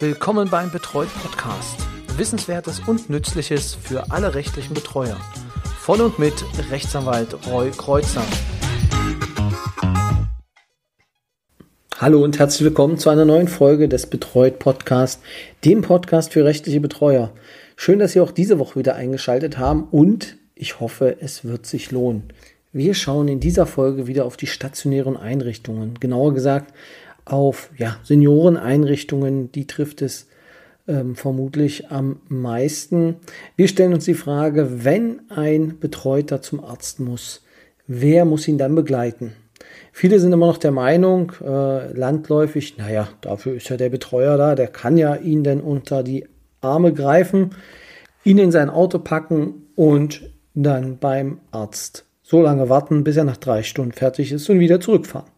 Willkommen beim Betreut Podcast. Wissenswertes und Nützliches für alle rechtlichen Betreuer. Von und mit Rechtsanwalt Roy Kreuzer. Hallo und herzlich willkommen zu einer neuen Folge des Betreut Podcast, dem Podcast für rechtliche Betreuer. Schön, dass Sie auch diese Woche wieder eingeschaltet haben und ich hoffe, es wird sich lohnen. Wir schauen in dieser Folge wieder auf die stationären Einrichtungen. Genauer gesagt auf ja, Senioreneinrichtungen, die trifft es ähm, vermutlich am meisten. Wir stellen uns die Frage, wenn ein Betreuter zum Arzt muss, wer muss ihn dann begleiten? Viele sind immer noch der Meinung, äh, landläufig, naja, dafür ist ja der Betreuer da, der kann ja ihn dann unter die Arme greifen, ihn in sein Auto packen und dann beim Arzt so lange warten, bis er nach drei Stunden fertig ist und wieder zurückfahren.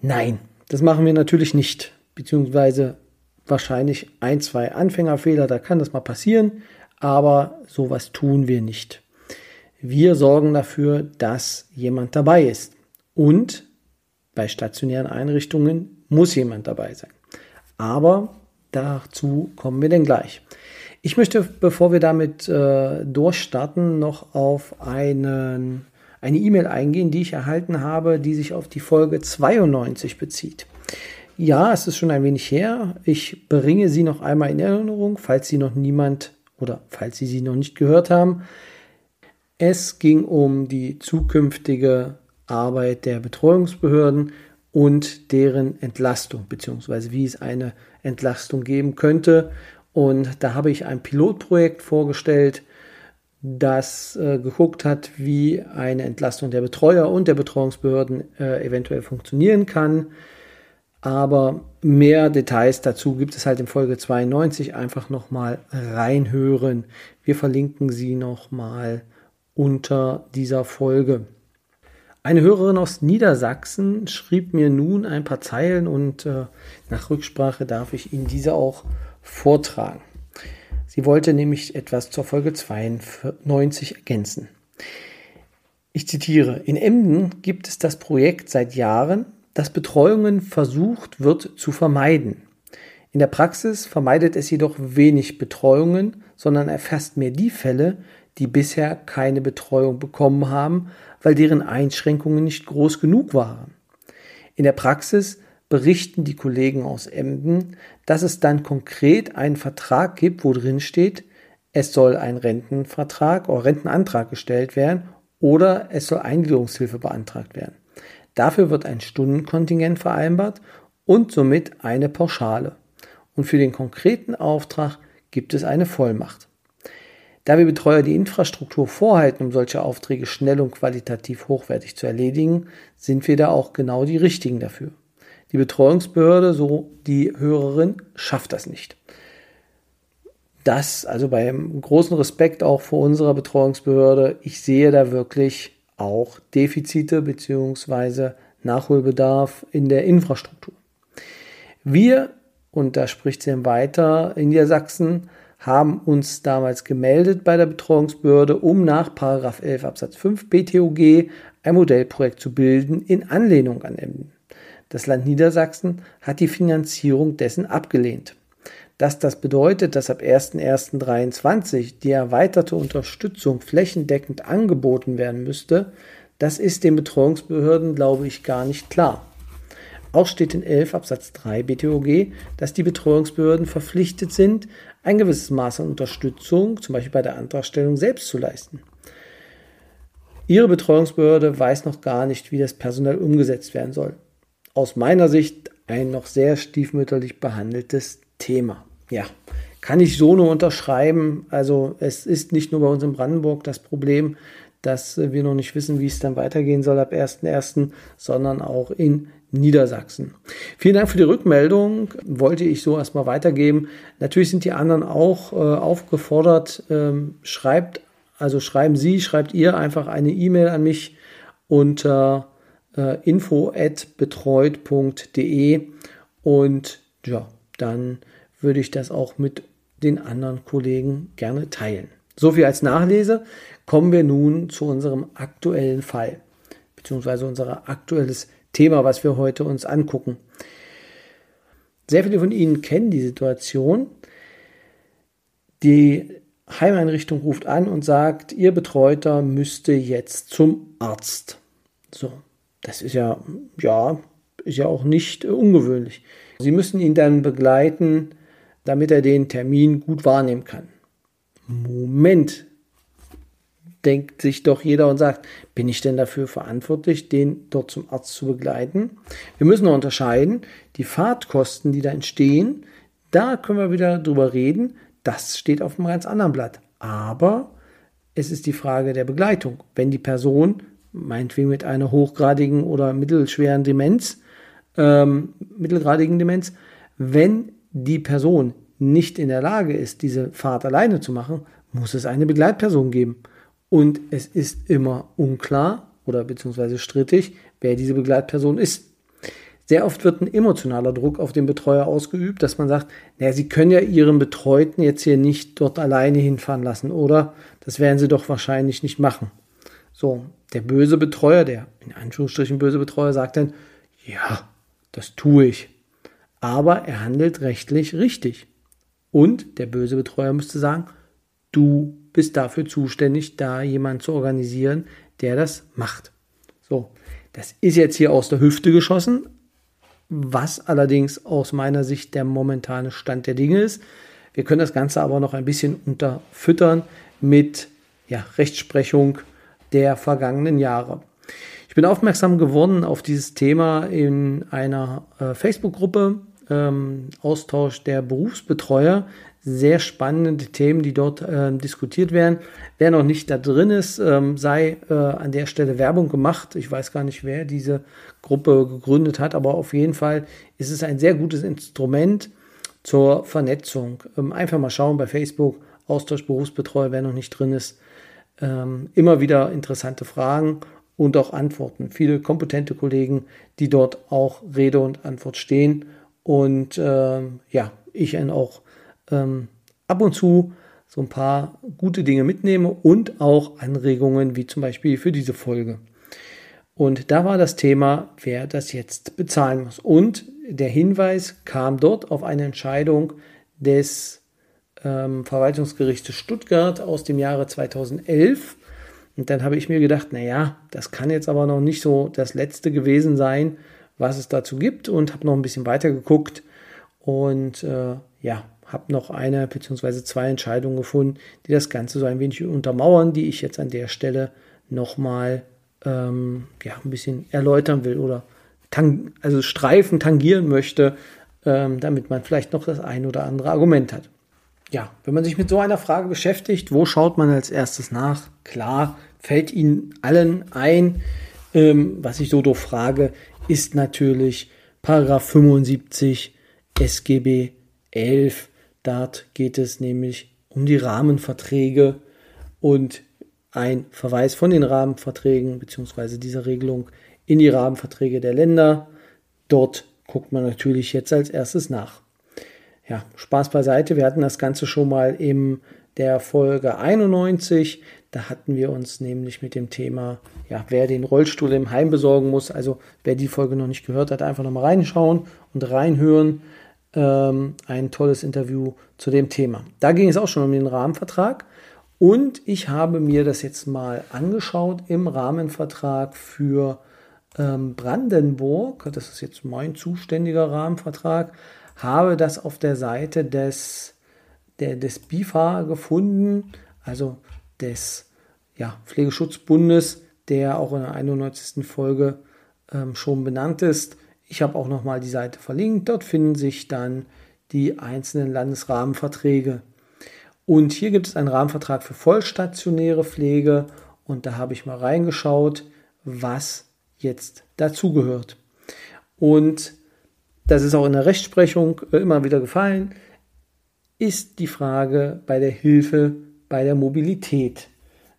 Nein, das machen wir natürlich nicht, beziehungsweise wahrscheinlich ein, zwei Anfängerfehler, da kann das mal passieren, aber sowas tun wir nicht. Wir sorgen dafür, dass jemand dabei ist. Und bei stationären Einrichtungen muss jemand dabei sein. Aber dazu kommen wir denn gleich. Ich möchte, bevor wir damit äh, durchstarten, noch auf einen eine E-Mail eingehen, die ich erhalten habe, die sich auf die Folge 92 bezieht. Ja, es ist schon ein wenig her. Ich bringe sie noch einmal in Erinnerung, falls sie noch niemand oder falls Sie sie noch nicht gehört haben. Es ging um die zukünftige Arbeit der Betreuungsbehörden und deren Entlastung, beziehungsweise wie es eine Entlastung geben könnte. Und da habe ich ein Pilotprojekt vorgestellt, das äh, geguckt hat, wie eine Entlastung der Betreuer und der Betreuungsbehörden äh, eventuell funktionieren kann. Aber mehr Details dazu gibt es halt in Folge 92. Einfach nochmal reinhören. Wir verlinken sie nochmal unter dieser Folge. Eine Hörerin aus Niedersachsen schrieb mir nun ein paar Zeilen und äh, nach Rücksprache darf ich Ihnen diese auch vortragen. Sie wollte nämlich etwas zur Folge 92 ergänzen. Ich zitiere, in Emden gibt es das Projekt seit Jahren, das Betreuungen versucht wird zu vermeiden. In der Praxis vermeidet es jedoch wenig Betreuungen, sondern erfasst mehr die Fälle, die bisher keine Betreuung bekommen haben, weil deren Einschränkungen nicht groß genug waren. In der Praxis berichten die Kollegen aus Emden, dass es dann konkret einen Vertrag gibt, wo drin steht, es soll ein Rentenvertrag oder Rentenantrag gestellt werden oder es soll Eingliederungshilfe beantragt werden. Dafür wird ein Stundenkontingent vereinbart und somit eine Pauschale. Und für den konkreten Auftrag gibt es eine Vollmacht. Da wir Betreuer die Infrastruktur vorhalten, um solche Aufträge schnell und qualitativ hochwertig zu erledigen, sind wir da auch genau die richtigen dafür. Die Betreuungsbehörde, so die Hörerin, schafft das nicht. Das, also beim großen Respekt auch vor unserer Betreuungsbehörde, ich sehe da wirklich auch Defizite bzw. Nachholbedarf in der Infrastruktur. Wir, und da spricht sie weiter, in Niedersachsen haben uns damals gemeldet bei der Betreuungsbehörde, um nach 11 Absatz 5 BTOG ein Modellprojekt zu bilden in Anlehnung an. Das Land Niedersachsen hat die Finanzierung dessen abgelehnt. Dass das bedeutet, dass ab 01.01.2023 die erweiterte Unterstützung flächendeckend angeboten werden müsste, das ist den Betreuungsbehörden, glaube ich, gar nicht klar. Auch steht in 11 Absatz 3 BTOG, dass die Betreuungsbehörden verpflichtet sind, ein gewisses Maß an Unterstützung, zum Beispiel bei der Antragstellung, selbst zu leisten. Ihre Betreuungsbehörde weiß noch gar nicht, wie das personell umgesetzt werden soll aus meiner Sicht ein noch sehr stiefmütterlich behandeltes Thema. Ja, kann ich so nur unterschreiben. Also es ist nicht nur bei uns in Brandenburg das Problem, dass wir noch nicht wissen, wie es dann weitergehen soll ab 1.1., sondern auch in Niedersachsen. Vielen Dank für die Rückmeldung. Wollte ich so erstmal weitergeben. Natürlich sind die anderen auch äh, aufgefordert. Ähm, schreibt, also schreiben Sie, schreibt ihr einfach eine E-Mail an mich unter äh, info@betreut.de und ja, dann würde ich das auch mit den anderen Kollegen gerne teilen. So viel als Nachlese. Kommen wir nun zu unserem aktuellen Fall, beziehungsweise unser aktuelles Thema, was wir heute uns angucken. Sehr viele von Ihnen kennen die Situation. Die Heimeinrichtung ruft an und sagt, Ihr Betreuter müsste jetzt zum Arzt. So, das ist ja, ja, ist ja auch nicht ungewöhnlich. Sie müssen ihn dann begleiten, damit er den Termin gut wahrnehmen kann. Moment, denkt sich doch jeder und sagt, bin ich denn dafür verantwortlich, den dort zum Arzt zu begleiten? Wir müssen noch unterscheiden, die Fahrtkosten, die da entstehen, da können wir wieder drüber reden, das steht auf einem ganz anderen Blatt. Aber es ist die Frage der Begleitung. Wenn die Person, meinetwegen mit einer hochgradigen oder mittelschweren Demenz, ähm, mittelgradigen Demenz, wenn die Person nicht in der Lage ist, diese Fahrt alleine zu machen, muss es eine Begleitperson geben. Und es ist immer unklar oder beziehungsweise strittig, wer diese Begleitperson ist. Sehr oft wird ein emotionaler Druck auf den Betreuer ausgeübt, dass man sagt, naja, Sie können ja Ihren Betreuten jetzt hier nicht dort alleine hinfahren lassen, oder? Das werden Sie doch wahrscheinlich nicht machen. So, der böse Betreuer, der in Anführungsstrichen böse Betreuer sagt dann, ja, das tue ich. Aber er handelt rechtlich richtig. Und der böse Betreuer müsste sagen, du bist dafür zuständig, da jemand zu organisieren, der das macht. So, das ist jetzt hier aus der Hüfte geschossen, was allerdings aus meiner Sicht der momentane Stand der Dinge ist. Wir können das Ganze aber noch ein bisschen unterfüttern mit ja, Rechtsprechung der vergangenen Jahre. Ich bin aufmerksam geworden auf dieses Thema in einer äh, Facebook-Gruppe, ähm, Austausch der Berufsbetreuer. Sehr spannende Themen, die dort äh, diskutiert werden. Wer noch nicht da drin ist, ähm, sei äh, an der Stelle Werbung gemacht. Ich weiß gar nicht, wer diese Gruppe gegründet hat, aber auf jeden Fall ist es ein sehr gutes Instrument zur Vernetzung. Ähm, einfach mal schauen bei Facebook, Austausch Berufsbetreuer, wer noch nicht drin ist. Ähm, immer wieder interessante Fragen und auch Antworten. Viele kompetente Kollegen, die dort auch Rede und Antwort stehen und ähm, ja, ich auch ähm, ab und zu so ein paar gute Dinge mitnehme und auch Anregungen, wie zum Beispiel für diese Folge. Und da war das Thema, wer das jetzt bezahlen muss. Und der Hinweis kam dort auf eine Entscheidung des ähm, Verwaltungsgerichtes Stuttgart aus dem Jahre 2011. Und dann habe ich mir gedacht, naja, das kann jetzt aber noch nicht so das letzte gewesen sein, was es dazu gibt und habe noch ein bisschen weiter geguckt und äh, ja, habe noch eine bzw. zwei Entscheidungen gefunden, die das Ganze so ein wenig untermauern, die ich jetzt an der Stelle nochmal ähm, ja, ein bisschen erläutern will oder tang also Streifen tangieren möchte, ähm, damit man vielleicht noch das ein oder andere Argument hat. Ja, wenn man sich mit so einer Frage beschäftigt, wo schaut man als erstes nach? Klar, fällt Ihnen allen ein, ähm, was ich so frage, ist natürlich Paragraph 75 SGB 11. Dort geht es nämlich um die Rahmenverträge und ein Verweis von den Rahmenverträgen bzw. dieser Regelung in die Rahmenverträge der Länder. Dort guckt man natürlich jetzt als erstes nach. Ja, Spaß beiseite. Wir hatten das Ganze schon mal in der Folge 91. Da hatten wir uns nämlich mit dem Thema, ja, wer den Rollstuhl im Heim besorgen muss. Also wer die Folge noch nicht gehört hat, einfach nochmal reinschauen und reinhören. Ähm, ein tolles Interview zu dem Thema. Da ging es auch schon um den Rahmenvertrag. Und ich habe mir das jetzt mal angeschaut im Rahmenvertrag für ähm, Brandenburg. Das ist jetzt mein zuständiger Rahmenvertrag. Habe das auf der Seite des, der, des BIFA gefunden. Also des ja, Pflegeschutzbundes, der auch in der 91. Folge ähm, schon benannt ist. Ich habe auch nochmal die Seite verlinkt. Dort finden sich dann die einzelnen Landesrahmenverträge. Und hier gibt es einen Rahmenvertrag für vollstationäre Pflege. Und da habe ich mal reingeschaut, was jetzt dazugehört. Und das ist auch in der Rechtsprechung äh, immer wieder gefallen, ist die Frage bei der Hilfe bei der Mobilität.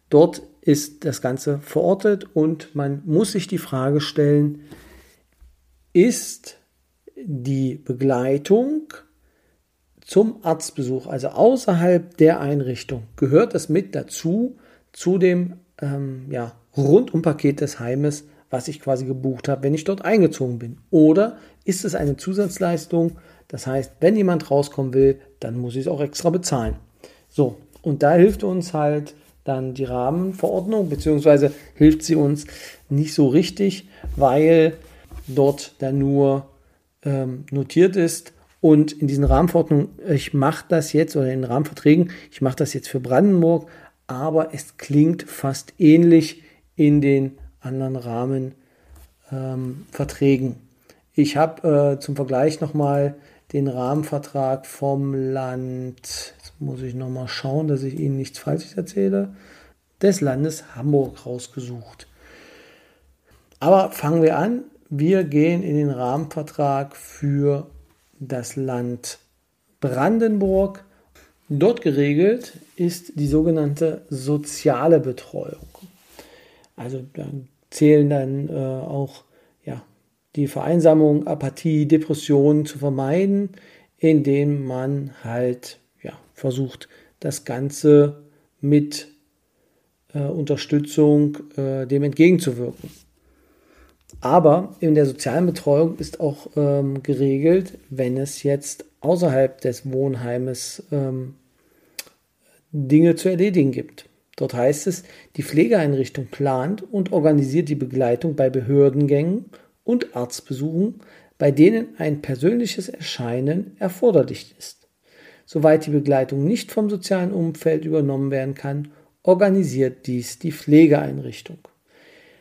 Dort ist das Ganze verortet und man muss sich die Frage stellen, ist die Begleitung zum Arztbesuch, also außerhalb der Einrichtung, gehört das mit dazu, zu dem ähm, ja, Rundumpaket des Heimes, was ich quasi gebucht habe, wenn ich dort eingezogen bin? Oder ist es eine Zusatzleistung? Das heißt, wenn jemand rauskommen will, dann muss ich es auch extra bezahlen. So, und da hilft uns halt dann die Rahmenverordnung, beziehungsweise hilft sie uns nicht so richtig, weil dort dann nur ähm, notiert ist. Und in diesen Rahmenverordnungen, ich mache das jetzt, oder in den Rahmenverträgen, ich mache das jetzt für Brandenburg, aber es klingt fast ähnlich in den anderen Rahmenverträgen. Ähm, ich habe äh, zum Vergleich nochmal den Rahmenvertrag vom Land, jetzt muss ich nochmal schauen, dass ich Ihnen nichts Falsches erzähle, des Landes Hamburg rausgesucht. Aber fangen wir an. Wir gehen in den Rahmenvertrag für das Land Brandenburg. Dort geregelt ist die sogenannte soziale Betreuung. Also da zählen dann äh, auch ja, die Vereinsamung, Apathie, Depressionen zu vermeiden, indem man halt ja, versucht, das Ganze mit äh, Unterstützung äh, dem entgegenzuwirken. Aber in der sozialen Betreuung ist auch ähm, geregelt, wenn es jetzt außerhalb des Wohnheimes ähm, Dinge zu erledigen gibt. Dort heißt es, die Pflegeeinrichtung plant und organisiert die Begleitung bei Behördengängen und Arztbesuchen, bei denen ein persönliches Erscheinen erforderlich ist. Soweit die Begleitung nicht vom sozialen Umfeld übernommen werden kann, organisiert dies die Pflegeeinrichtung.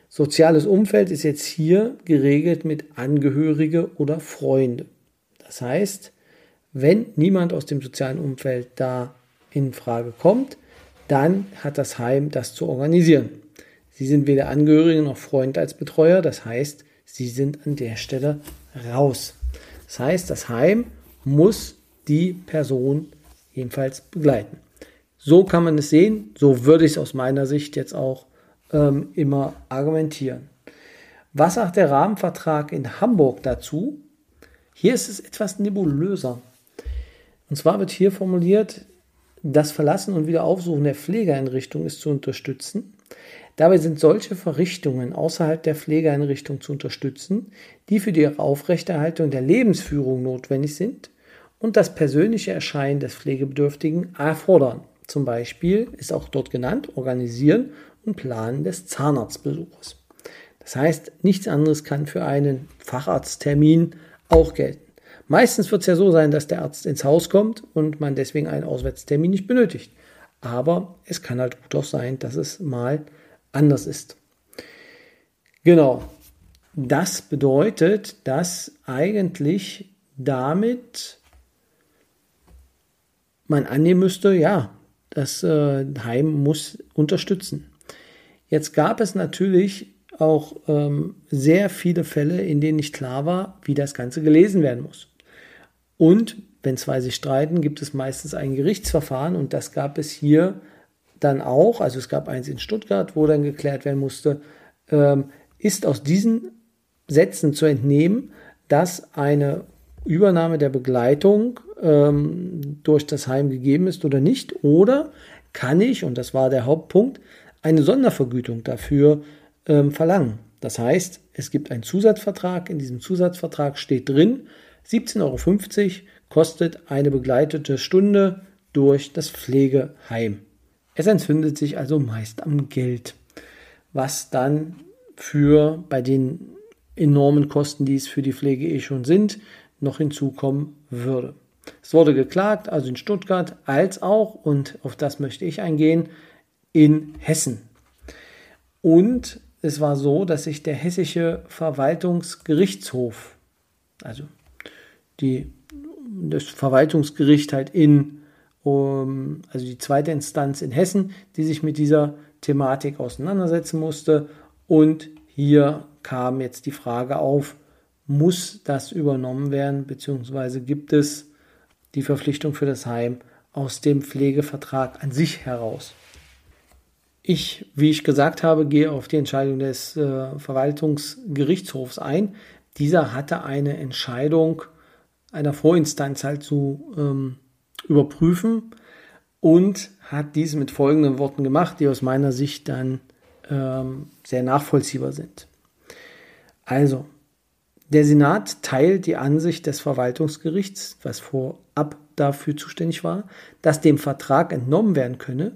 Soziales Umfeld ist jetzt hier geregelt mit Angehörige oder Freunde. Das heißt, wenn niemand aus dem sozialen Umfeld da in Frage kommt, dann hat das Heim das zu organisieren. Sie sind weder Angehörige noch Freund als Betreuer, das heißt, Sie sind an der Stelle raus. Das heißt, das Heim muss die Person jedenfalls begleiten. So kann man es sehen, so würde ich es aus meiner Sicht jetzt auch ähm, immer argumentieren. Was sagt der Rahmenvertrag in Hamburg dazu? Hier ist es etwas nebulöser. Und zwar wird hier formuliert, das Verlassen und Wiederaufsuchen der Pflegeeinrichtung ist zu unterstützen. Dabei sind solche Verrichtungen außerhalb der Pflegeeinrichtung zu unterstützen, die für die Aufrechterhaltung der Lebensführung notwendig sind und das persönliche Erscheinen des Pflegebedürftigen erfordern. Zum Beispiel ist auch dort genannt, organisieren und planen des Zahnarztbesuches. Das heißt, nichts anderes kann für einen Facharzttermin auch gelten. Meistens wird es ja so sein, dass der Arzt ins Haus kommt und man deswegen einen Auswärtstermin nicht benötigt. Aber es kann halt gut auch sein, dass es mal anders ist. Genau. Das bedeutet, dass eigentlich damit man annehmen müsste, ja, das äh, Heim muss unterstützen. Jetzt gab es natürlich auch ähm, sehr viele Fälle, in denen nicht klar war, wie das Ganze gelesen werden muss. Und wenn zwei sich streiten, gibt es meistens ein Gerichtsverfahren und das gab es hier dann auch. Also es gab eins in Stuttgart, wo dann geklärt werden musste, ähm, ist aus diesen Sätzen zu entnehmen, dass eine Übernahme der Begleitung ähm, durch das Heim gegeben ist oder nicht. Oder kann ich, und das war der Hauptpunkt, eine Sondervergütung dafür ähm, verlangen. Das heißt, es gibt einen Zusatzvertrag. In diesem Zusatzvertrag steht drin, 17,50 Euro kostet eine begleitete Stunde durch das Pflegeheim. Es entzündet sich also meist am Geld, was dann für bei den enormen Kosten, die es für die Pflege eh schon sind, noch hinzukommen würde. Es wurde geklagt, also in Stuttgart als auch, und auf das möchte ich eingehen, in Hessen. Und es war so, dass sich der hessische Verwaltungsgerichtshof, also die, das Verwaltungsgericht halt in, um, also die zweite Instanz in Hessen, die sich mit dieser Thematik auseinandersetzen musste. Und hier kam jetzt die Frage auf, muss das übernommen werden, beziehungsweise gibt es die Verpflichtung für das Heim aus dem Pflegevertrag an sich heraus. Ich, wie ich gesagt habe, gehe auf die Entscheidung des äh, Verwaltungsgerichtshofs ein. Dieser hatte eine Entscheidung einer Vorinstanz halt zu ähm, überprüfen und hat dies mit folgenden Worten gemacht, die aus meiner Sicht dann ähm, sehr nachvollziehbar sind. Also, der Senat teilt die Ansicht des Verwaltungsgerichts, was vorab dafür zuständig war, dass dem Vertrag entnommen werden könne,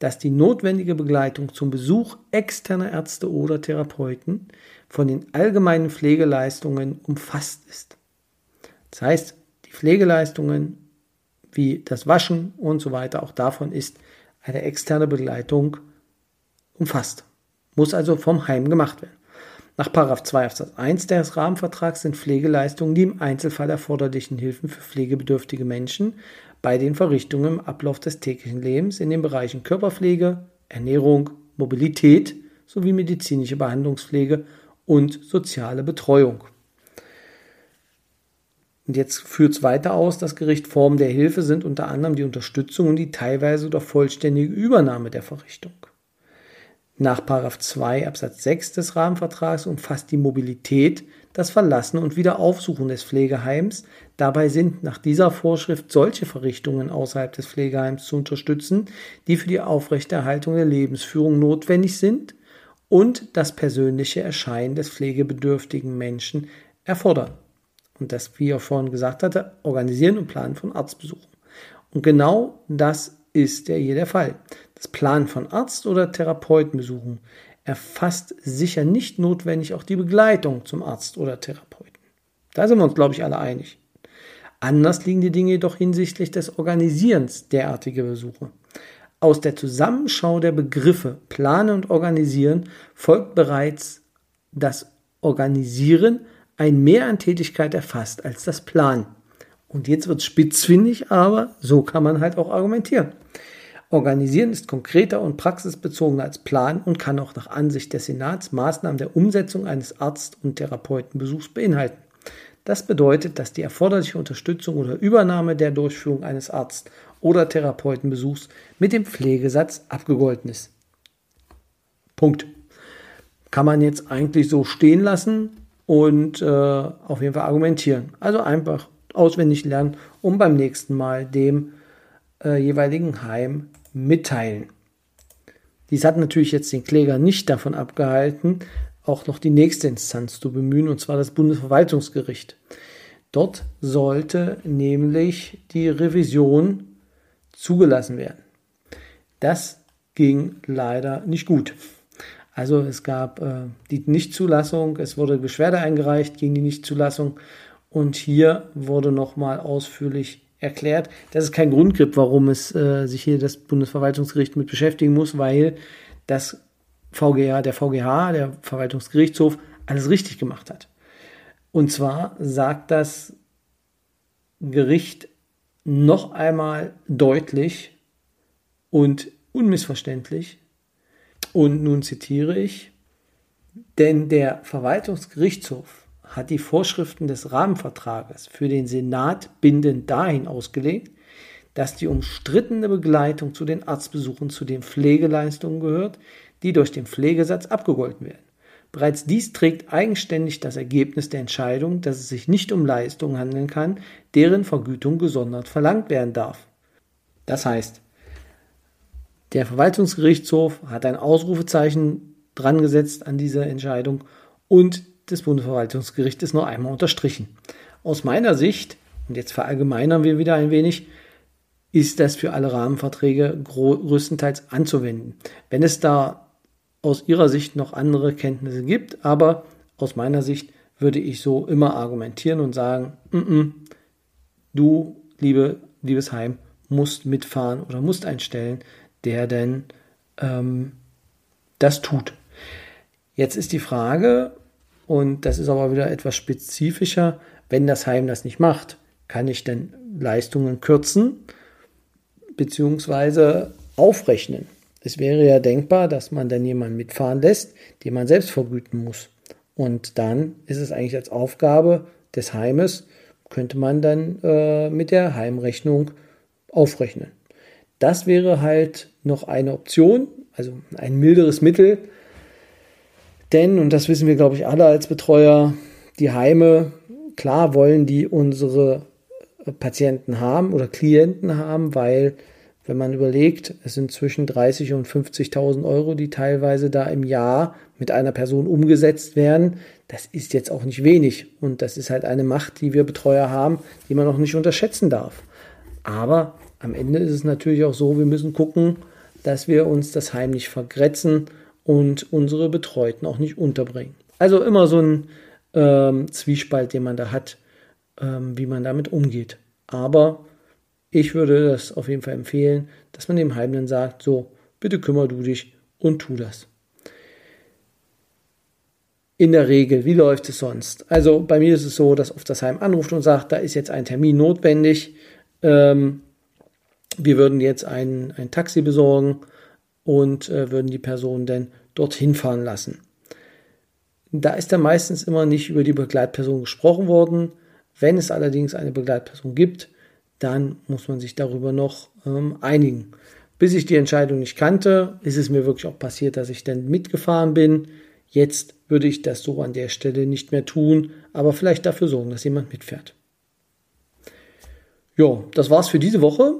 dass die notwendige Begleitung zum Besuch externer Ärzte oder Therapeuten von den allgemeinen Pflegeleistungen umfasst ist. Das heißt, die Pflegeleistungen wie das Waschen und so weiter, auch davon ist eine externe Begleitung umfasst. Muss also vom Heim gemacht werden. Nach 2 Absatz 1 des Rahmenvertrags sind Pflegeleistungen die im Einzelfall erforderlichen Hilfen für pflegebedürftige Menschen bei den Verrichtungen im Ablauf des täglichen Lebens in den Bereichen Körperpflege, Ernährung, Mobilität sowie medizinische Behandlungspflege und soziale Betreuung. Und jetzt führt es weiter aus, das Gericht Formen der Hilfe sind unter anderem die Unterstützung und die teilweise oder vollständige Übernahme der Verrichtung. Nach 2 Absatz 6 des Rahmenvertrags umfasst die Mobilität das Verlassen und Wiederaufsuchen des Pflegeheims. Dabei sind nach dieser Vorschrift solche Verrichtungen außerhalb des Pflegeheims zu unterstützen, die für die Aufrechterhaltung der Lebensführung notwendig sind und das persönliche Erscheinen des pflegebedürftigen Menschen erfordern. Und das, wie er vorhin gesagt hatte, Organisieren und Planen von Arztbesuchen. Und genau das ist ja hier der Fall. Das Planen von Arzt- oder Therapeutenbesuchen erfasst sicher nicht notwendig auch die Begleitung zum Arzt oder Therapeuten. Da sind wir uns, glaube ich, alle einig. Anders liegen die Dinge jedoch hinsichtlich des Organisierens derartiger Besuche. Aus der Zusammenschau der Begriffe Planen und Organisieren folgt bereits das Organisieren ein Mehr an Tätigkeit erfasst als das Planen. Und jetzt wird es spitzfindig, aber so kann man halt auch argumentieren. Organisieren ist konkreter und praxisbezogener als Plan und kann auch nach Ansicht des Senats Maßnahmen der Umsetzung eines Arzt- und Therapeutenbesuchs beinhalten. Das bedeutet, dass die erforderliche Unterstützung oder Übernahme der Durchführung eines Arzt- oder Therapeutenbesuchs mit dem Pflegesatz abgegolten ist. Punkt. Kann man jetzt eigentlich so stehen lassen und äh, auf jeden Fall argumentieren. Also einfach auswendig lernen, um beim nächsten Mal dem äh, jeweiligen Heim mitteilen. Dies hat natürlich jetzt den Kläger nicht davon abgehalten, auch noch die nächste Instanz zu bemühen, und zwar das Bundesverwaltungsgericht. Dort sollte nämlich die Revision zugelassen werden. Das ging leider nicht gut. Also es gab äh, die Nichtzulassung, es wurde Beschwerde eingereicht gegen die Nichtzulassung und hier wurde nochmal ausführlich erklärt, dass es keinen Grund gibt, warum es äh, sich hier das Bundesverwaltungsgericht mit beschäftigen muss, weil das VGH, der VGH, der Verwaltungsgerichtshof, alles richtig gemacht hat. Und zwar sagt das Gericht noch einmal deutlich und unmissverständlich, und nun zitiere ich, denn der Verwaltungsgerichtshof hat die Vorschriften des Rahmenvertrages für den Senat bindend dahin ausgelegt, dass die umstrittene Begleitung zu den Arztbesuchen zu den Pflegeleistungen gehört, die durch den Pflegesatz abgegolten werden. Bereits dies trägt eigenständig das Ergebnis der Entscheidung, dass es sich nicht um Leistungen handeln kann, deren Vergütung gesondert verlangt werden darf. Das heißt, der Verwaltungsgerichtshof hat ein Ausrufezeichen dran gesetzt an diese Entscheidung und des Bundesverwaltungsgerichts ist noch einmal unterstrichen. Aus meiner Sicht, und jetzt verallgemeinern wir wieder ein wenig, ist das für alle Rahmenverträge größtenteils anzuwenden. Wenn es da aus Ihrer Sicht noch andere Kenntnisse gibt, aber aus meiner Sicht würde ich so immer argumentieren und sagen, mm -mm, du, liebe, liebes Heim, musst mitfahren oder musst einstellen, der denn ähm, das tut. Jetzt ist die Frage, und das ist aber wieder etwas spezifischer. Wenn das Heim das nicht macht, kann ich denn Leistungen kürzen bzw. aufrechnen? Es wäre ja denkbar, dass man dann jemanden mitfahren lässt, den man selbst vergüten muss. Und dann ist es eigentlich als Aufgabe des Heimes, könnte man dann äh, mit der Heimrechnung aufrechnen. Das wäre halt noch eine Option, also ein milderes Mittel, denn, und das wissen wir, glaube ich, alle als Betreuer, die Heime, klar wollen die unsere Patienten haben oder Klienten haben, weil wenn man überlegt, es sind zwischen 30 und 50.000 Euro, die teilweise da im Jahr mit einer Person umgesetzt werden, das ist jetzt auch nicht wenig. Und das ist halt eine Macht, die wir Betreuer haben, die man auch nicht unterschätzen darf. Aber am Ende ist es natürlich auch so, wir müssen gucken, dass wir uns das Heim nicht vergrätzen und unsere Betreuten auch nicht unterbringen. Also immer so ein ähm, Zwiespalt, den man da hat, ähm, wie man damit umgeht. Aber ich würde das auf jeden Fall empfehlen, dass man dem Heim dann sagt, so, bitte kümmer du dich und tu das. In der Regel, wie läuft es sonst? Also bei mir ist es so, dass oft das Heim anruft und sagt, da ist jetzt ein Termin notwendig. Ähm, wir würden jetzt ein, ein Taxi besorgen und äh, würden die Person dann dorthin fahren lassen. Da ist dann meistens immer nicht über die Begleitperson gesprochen worden. Wenn es allerdings eine Begleitperson gibt, dann muss man sich darüber noch ähm, einigen. Bis ich die Entscheidung nicht kannte, ist es mir wirklich auch passiert, dass ich dann mitgefahren bin. Jetzt würde ich das so an der Stelle nicht mehr tun, aber vielleicht dafür sorgen, dass jemand mitfährt. Ja, das war's für diese Woche.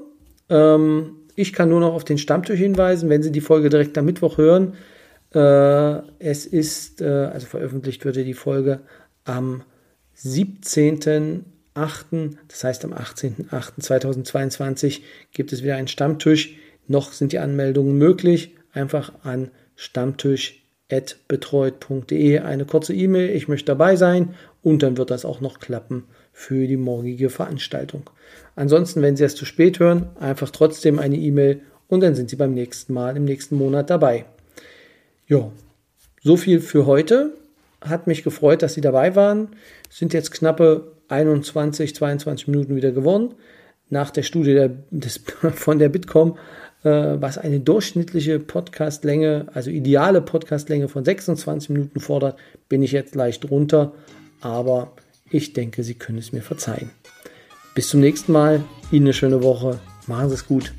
Ähm, ich kann nur noch auf den Stammtisch hinweisen, wenn Sie die Folge direkt am Mittwoch hören. Äh, es ist, äh, also veröffentlicht wurde die Folge am 17.8., das heißt am 18.8.2022 gibt es wieder einen Stammtisch. Noch sind die Anmeldungen möglich. Einfach an stammtisch.betreut.de eine kurze E-Mail, ich möchte dabei sein und dann wird das auch noch klappen für die morgige Veranstaltung. Ansonsten, wenn Sie es zu spät hören, einfach trotzdem eine E-Mail und dann sind Sie beim nächsten Mal im nächsten Monat dabei. Ja, so viel für heute. Hat mich gefreut, dass Sie dabei waren. Sind jetzt knappe 21, 22 Minuten wieder geworden. Nach der Studie der, des, von der Bitkom, äh, was eine durchschnittliche Podcastlänge, also ideale Podcastlänge von 26 Minuten fordert, bin ich jetzt leicht runter. Aber ich denke, Sie können es mir verzeihen. Bis zum nächsten Mal. Ihnen eine schöne Woche. Machen Sie es gut.